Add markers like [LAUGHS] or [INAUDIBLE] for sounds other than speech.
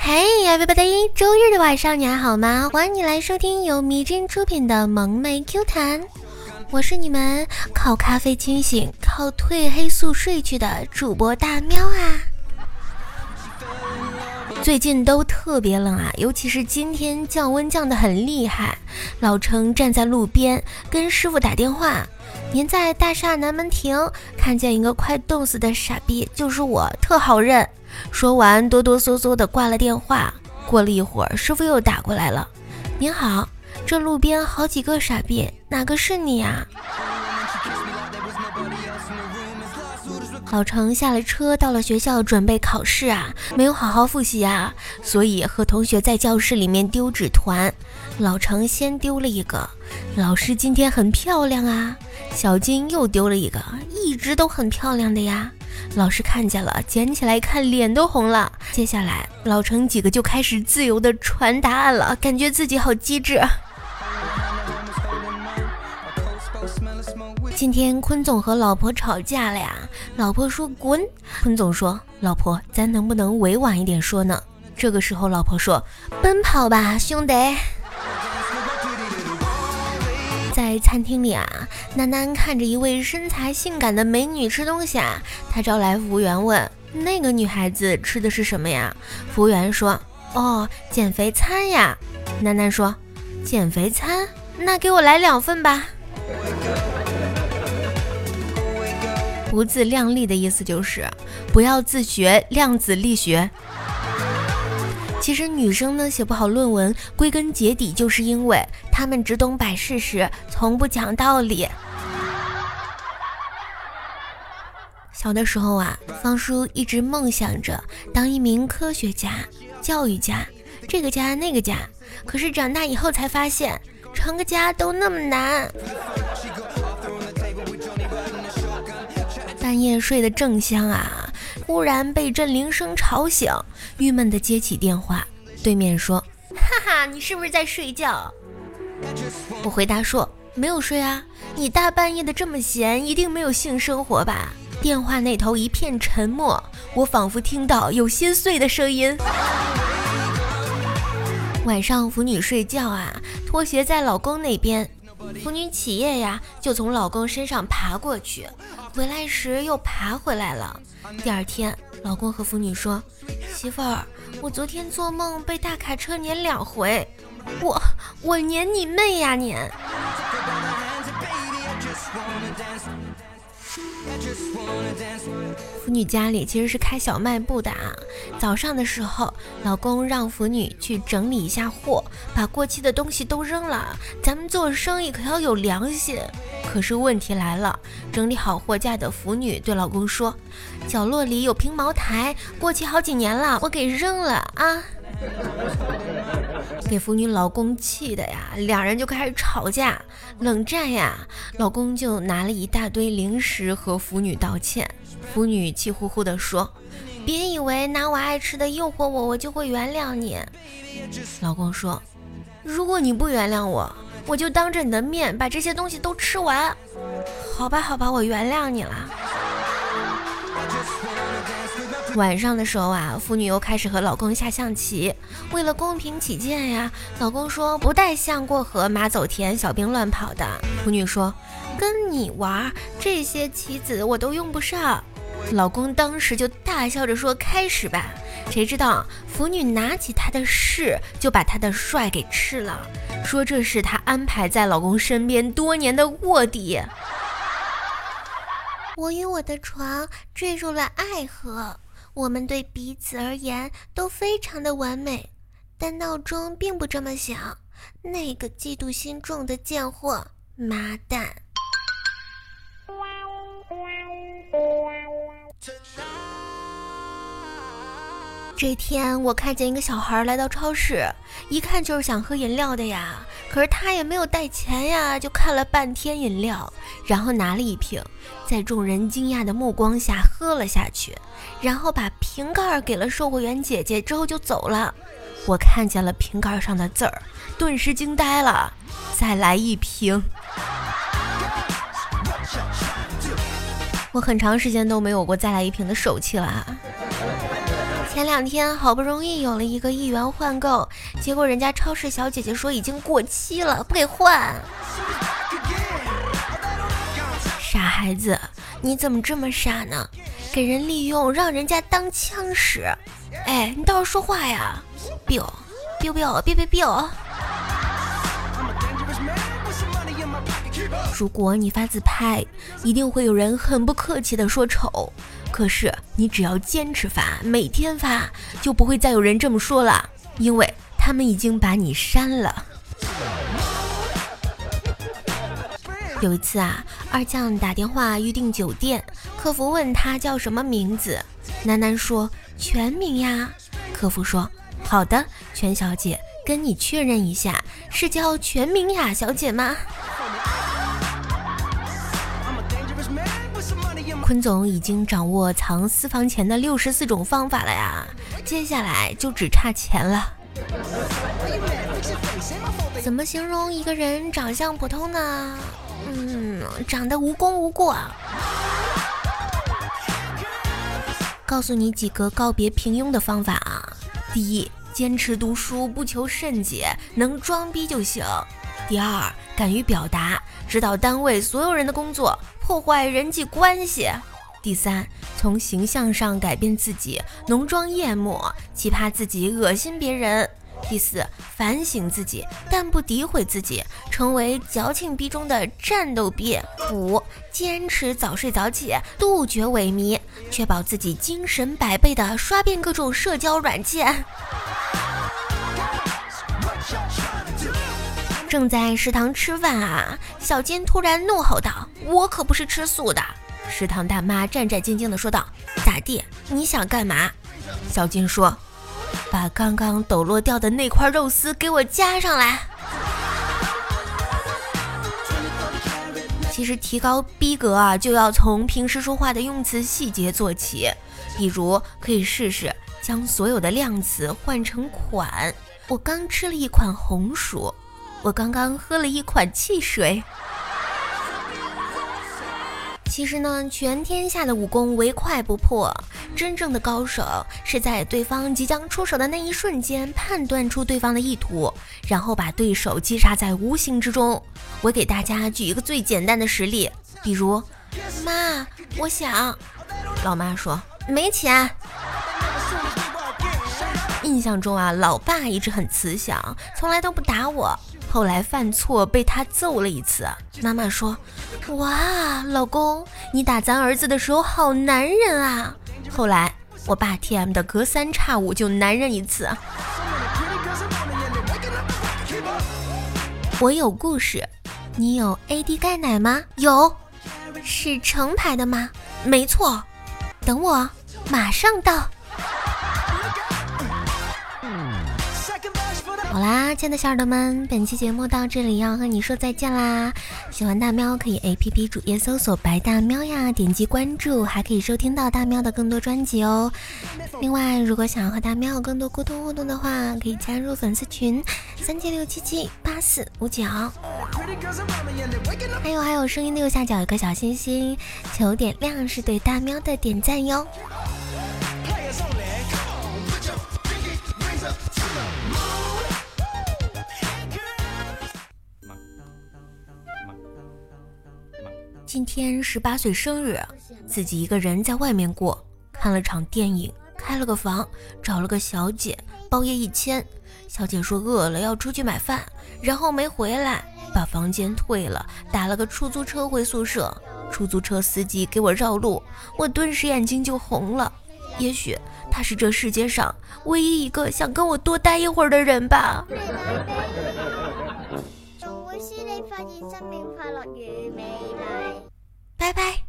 Hey everybody，周日的晚上你还好吗？欢迎你来收听由迷真出品的萌妹 Q 弹，我是你们靠咖啡清醒、靠褪黑素睡去的主播大喵啊。最近都特别冷啊，尤其是今天降温降得很厉害。老程站在路边跟师傅打电话。您在大厦南门停，看见一个快冻死的傻逼，就是我，特好认。说完，哆哆嗦嗦的挂了电话。过了一会儿，师傅又打过来了。您好，这路边好几个傻逼，哪个是你啊？老程下了车，到了学校准备考试啊，没有好好复习啊，所以和同学在教室里面丢纸团。老程先丢了一个，老师今天很漂亮啊。小金又丢了一个，一直都很漂亮的呀。老师看见了，捡起来看，脸都红了。接下来，老程几个就开始自由的传答案了，感觉自己好机智。今天坤总和老婆吵架了呀，老婆说滚，坤总说老婆，咱能不能委婉一点说呢？这个时候，老婆说奔跑吧，兄弟。在餐厅里啊，楠楠看着一位身材性感的美女吃东西啊，他招来服务员问那个女孩子吃的是什么呀？服务员说哦，减肥餐呀。楠楠说减肥餐，那给我来两份吧。不自量力的意思就是不要自学量子力学。其实女生呢写不好论文，归根结底就是因为她们只懂摆事实，从不讲道理。小的时候啊，方叔一直梦想着当一名科学家、教育家，这个家那个家。可是长大以后才发现，成个家都那么难。半夜睡得正香啊，忽然被震铃声吵醒，郁闷的接起电话。对面说：“哈哈，你是不是在睡觉？”我回答说：“没有睡啊，你大半夜的这么闲，一定没有性生活吧？”电话那头一片沉默，我仿佛听到有心碎的声音。晚上腐女睡觉啊，拖鞋在老公那边。腐女起夜呀，就从老公身上爬过去，回来时又爬回来了。第二天，老公和腐女说：“媳妇儿，我昨天做梦被大卡车碾两回，我我碾你妹呀碾！”腐女家里其实是开小卖部的啊。早上的时候，老公让腐女去整理一下货，把过期的东西都扔了。咱们做生意可要有良心。可是问题来了，整理好货架的腐女对老公说：“角落里有瓶茅台，过期好几年了，我给扔了啊。” [LAUGHS] 给腐女老公气的呀，两人就开始吵架、冷战呀。老公就拿了一大堆零食和腐女道歉。腐女气呼呼地说：“别以为拿我爱吃的诱惑我，我就会原谅你。”老公说：“如果你不原谅我，我就当着你的面把这些东西都吃完。”好吧，好吧，我原谅你了。晚上的时候啊，腐女又开始和老公下象棋。为了公平起见呀，老公说不带象过河，马走田，小兵乱跑的。腐女说：“跟你玩这些棋子我都用不上。”老公当时就大笑着说：“开始吧。”谁知道腐女拿起他的士，就把他的帅给吃了，说这是他安排在老公身边多年的卧底。我与我的床坠入了爱河。我们对彼此而言都非常的完美，但闹钟并不这么想。那个嫉妒心重的贱货，妈蛋！这天，我看见一个小孩来到超市，一看就是想喝饮料的呀。可是他也没有带钱呀，就看了半天饮料，然后拿了一瓶，在众人惊讶的目光下喝了下去，然后把瓶盖给了售货员姐姐，之后就走了。我看见了瓶盖上的字儿，顿时惊呆了。再来一瓶。我很长时间都没有过再来一瓶的手气了。前两天好不容易有了一个一元换购，结果人家超市小姐姐说已经过期了，不给换。傻孩子，你怎么这么傻呢？给人利用，让人家当枪使。哎，你倒是说话呀！biu biu biu biu biu biu。如果你发自拍，一定会有人很不客气的说丑。可是你只要坚持发，每天发，就不会再有人这么说了，因为他们已经把你删了。有一次啊，二将打电话预订酒店，客服问他叫什么名字，楠楠说全名呀。客服说好的，全小姐，跟你确认一下，是叫全名雅小姐吗？坤总已经掌握藏私房钱的六十四种方法了呀，接下来就只差钱了。怎么形容一个人长相普通呢？嗯，长得无功无过。告诉你几个告别平庸的方法啊。第一，坚持读书，不求甚解，能装逼就行。第二，敢于表达，指导单位所有人的工作。破坏人际关系。第三，从形象上改变自己，浓妆艳抹，奇葩自己，恶心别人。第四，反省自己，但不诋毁自己，成为矫情逼中的战斗逼。五，坚持早睡早起，杜绝萎靡，确保自己精神百倍的刷遍各种社交软件。正在食堂吃饭啊，小金突然怒吼道：“我可不是吃素的！”食堂大妈战战兢兢地说道：“咋地？你想干嘛？”小金说：“把刚刚抖落掉的那块肉丝给我加上来。”其实提高逼格啊，就要从平时说话的用词细节做起，比如可以试试将所有的量词换成款。我刚吃了一款红薯。我刚刚喝了一款汽水。其实呢，全天下的武功唯快不破，真正的高手是在对方即将出手的那一瞬间判断出对方的意图，然后把对手击杀在无形之中。我给大家举一个最简单的实例，比如，妈，我想，老妈说没钱。印象中啊，老爸一直很慈祥，从来都不打我。后来犯错被他揍了一次，妈妈说：“哇，老公，你打咱儿子的时候好男人啊！”后来我爸 T M 的隔三差五就男人一次。我有故事，你有 A D 钙奶吗？有，是成牌的吗？没错，等我，马上到。好啦，亲爱的小耳朵们，本期节目到这里要和你说再见啦！喜欢大喵可以 A P P 主页搜索“白大喵”呀，点击关注，还可以收听到大喵的更多专辑哦。另外，如果想要和大喵有更多沟通互动的话，可以加入粉丝群三七六七七八四五九。还有还有，声音的右下角有个小心心，求点亮是对大喵的点赞哟。今天十八岁生日，自己一个人在外面过，看了场电影，开了个房，找了个小姐，包夜一千。小姐说饿了要出去买饭，然后没回来，把房间退了，打了个出租车回宿舍。出租车司机给我绕路，我顿时眼睛就红了。也许他是这世界上唯一一个想跟我多待一会儿的人吧。祝我是你发现生命快乐与美丽。拜拜。